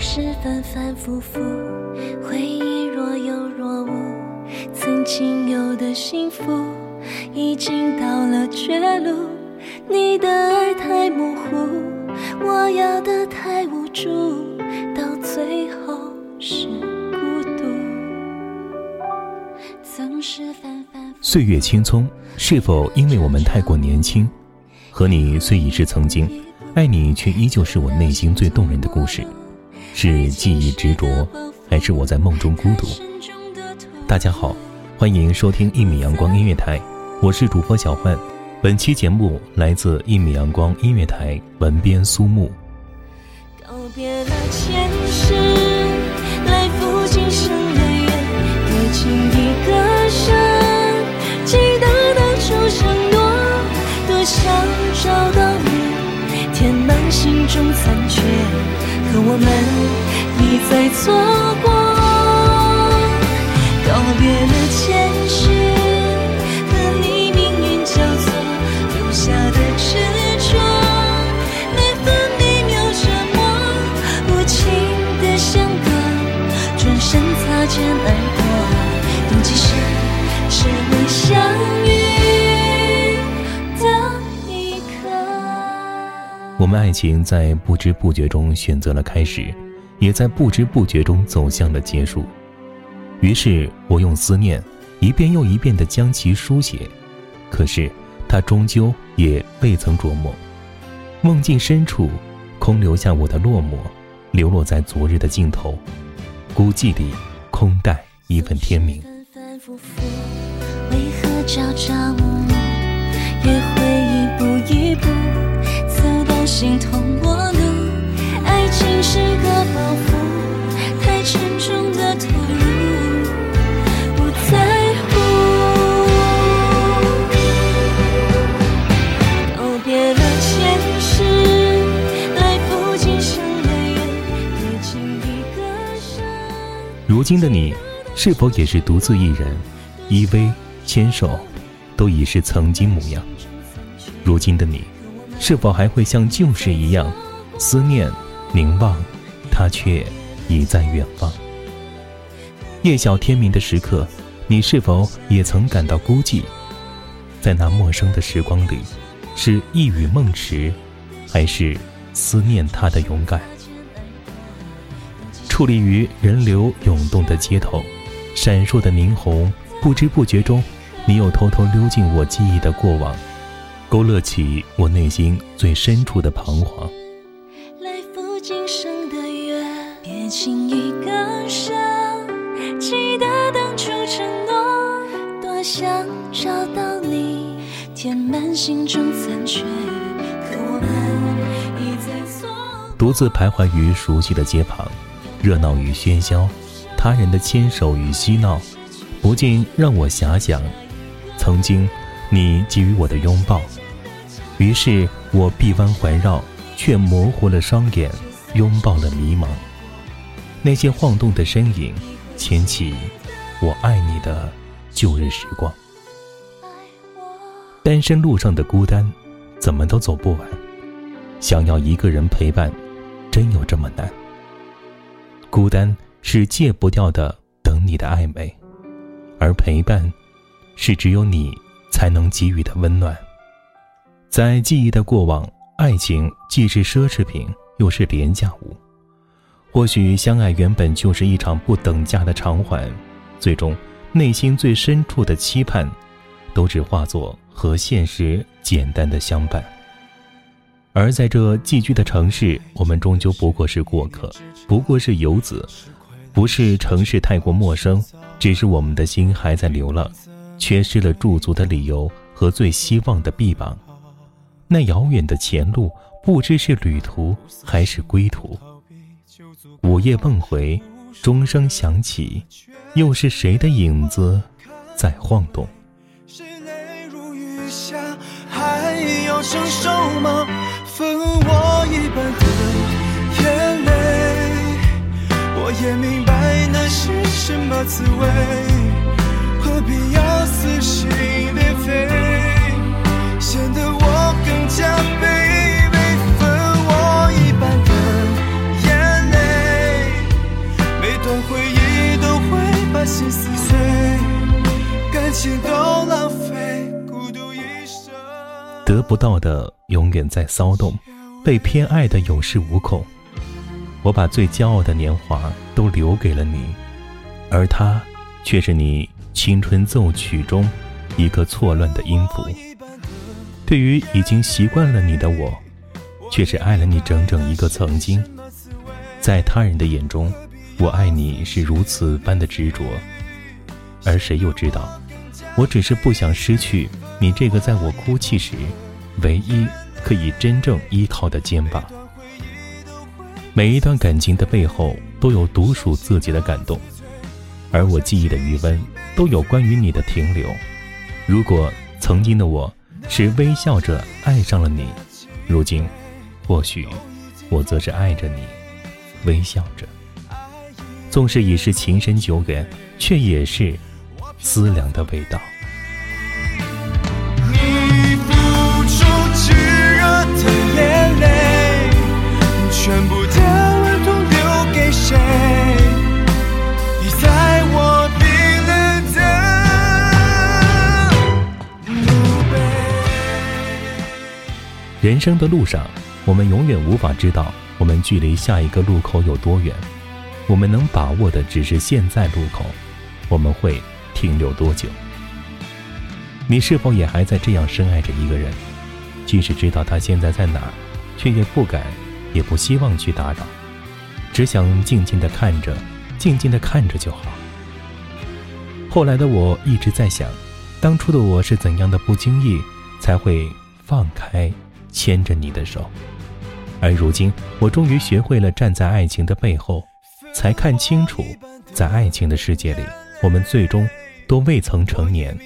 是反反复复，回忆若有若无，曾经有的幸福，已经到了绝路。你的爱太模糊，我要的太无助，到最后是孤独。总是反反。岁月青葱，是否因为我们太过年轻？和你虽已是曾经，爱你却依旧是我内心最动人的故事。是记忆执着，还是我在梦中孤独？大家好，欢迎收听一米阳光音乐台，我是主播小焕。本期节目来自一米阳光音乐台，文编苏木。告别了前世，来赴今生的约，对情一歌声，记得当初承诺，多想找到，填满心中残缺。可我们一再错过，告别了前世，和你命运交错，留下的执着，每分每秒折磨，无情的相隔，转身擦肩而过，用几生只我们爱情在不知不觉中选择了开始，也在不知不觉中走向了结束。于是我用思念一遍又一遍地将其书写，可是它终究也未曾琢磨。梦境深处，空留下我的落寞，流落在昨日的尽头，孤寂里空待一份天明。反反复复，为何朝朝暮暮，也会如今的你，是否也是独自一人，依偎牵手，都已是曾经模样？如今的你，是否还会像旧时一样，思念凝望，他却已在远方？夜晓天明的时刻，你是否也曾感到孤寂？在那陌生的时光里，是一语梦迟，还是思念他的勇敢？矗立于人流涌动的街头，闪烁的霓虹，不知不觉中，你又偷偷溜进我记忆的过往，勾勒起我内心最深处的彷徨。来赴今生的约，别轻易割舍。记得当初承诺，多想找到你，填满心中残缺。可我们。独自徘徊于熟悉的街旁，热闹与喧嚣，他人的牵手与嬉闹，不禁让我遐想，曾经你给予我的拥抱。于是我臂弯环绕，却模糊了双眼，拥抱了迷茫。那些晃动的身影，牵起我爱你的旧日时光。单身路上的孤单，怎么都走不完。想要一个人陪伴，真有这么难？孤单是戒不掉的，等你的暧昧，而陪伴，是只有你才能给予的温暖。在记忆的过往，爱情既是奢侈品，又是廉价物。或许相爱原本就是一场不等价的偿还，最终内心最深处的期盼，都只化作和现实简单的相伴。而在这寄居的城市，我们终究不过是过客，不过是游子，不是城市太过陌生，只是我们的心还在流浪，缺失了驻足的理由和最希望的臂膀。那遥远的前路，不知是旅途还是归途。午夜梦回，钟声响起，又是谁的影子在晃动？是泪如雨下，还要承受吗？分我一半的眼泪，我也明白那是什么滋味，何必要死心得不到的永远在骚动，被偏爱的有恃无恐。我把最骄傲的年华都留给了你，而他，却是你青春奏曲中一个错乱的音符。对于已经习惯了你的我，却是爱了你整整一个曾经。在他人的眼中，我爱你是如此般的执着，而谁又知道，我只是不想失去。你这个在我哭泣时，唯一可以真正依靠的肩膀。每一段感情的背后，都有独属自己的感动，而我记忆的余温，都有关于你的停留。如果曾经的我是微笑着爱上了你，如今，或许我则是爱着你，微笑着。纵是已是情深久远，却也是思量的味道。你付出炙热的眼泪，全部的温度留给谁？人生的路上，我们永远无法知道我们距离下一个路口有多远，我们能把握的只是现在路口，我们会停留多久？你是否也还在这样深爱着一个人？即使知道他现在在哪儿，却也不敢，也不希望去打扰，只想静静的看着，静静的看着就好。后来的我一直在想，当初的我是怎样的不经意，才会放开牵着你的手？而如今，我终于学会了站在爱情的背后，才看清楚，在爱情的世界里，我们最终都未曾成年。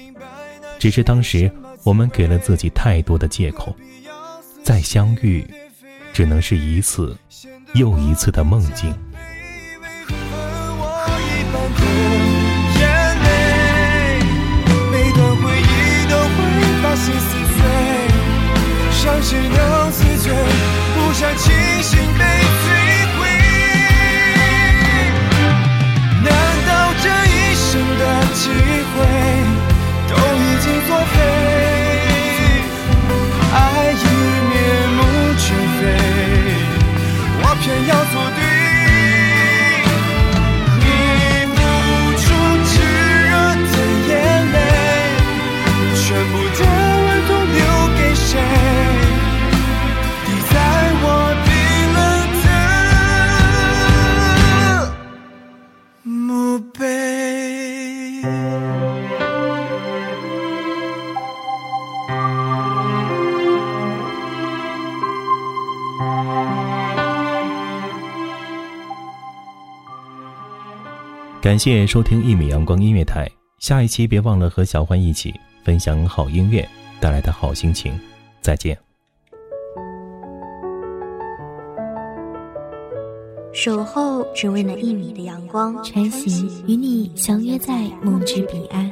只是当时我们给了自己太多的借口，再相遇，只能是一次又一次的梦境。分我一半的眼泪，每段回忆都会把心撕碎，伤只能自醉，不想清感谢收听一米阳光音乐台，下一期别忘了和小欢一起分享好音乐带来的好心情。再见。守候只为那一米的阳光，穿行与你相约在梦之彼岸。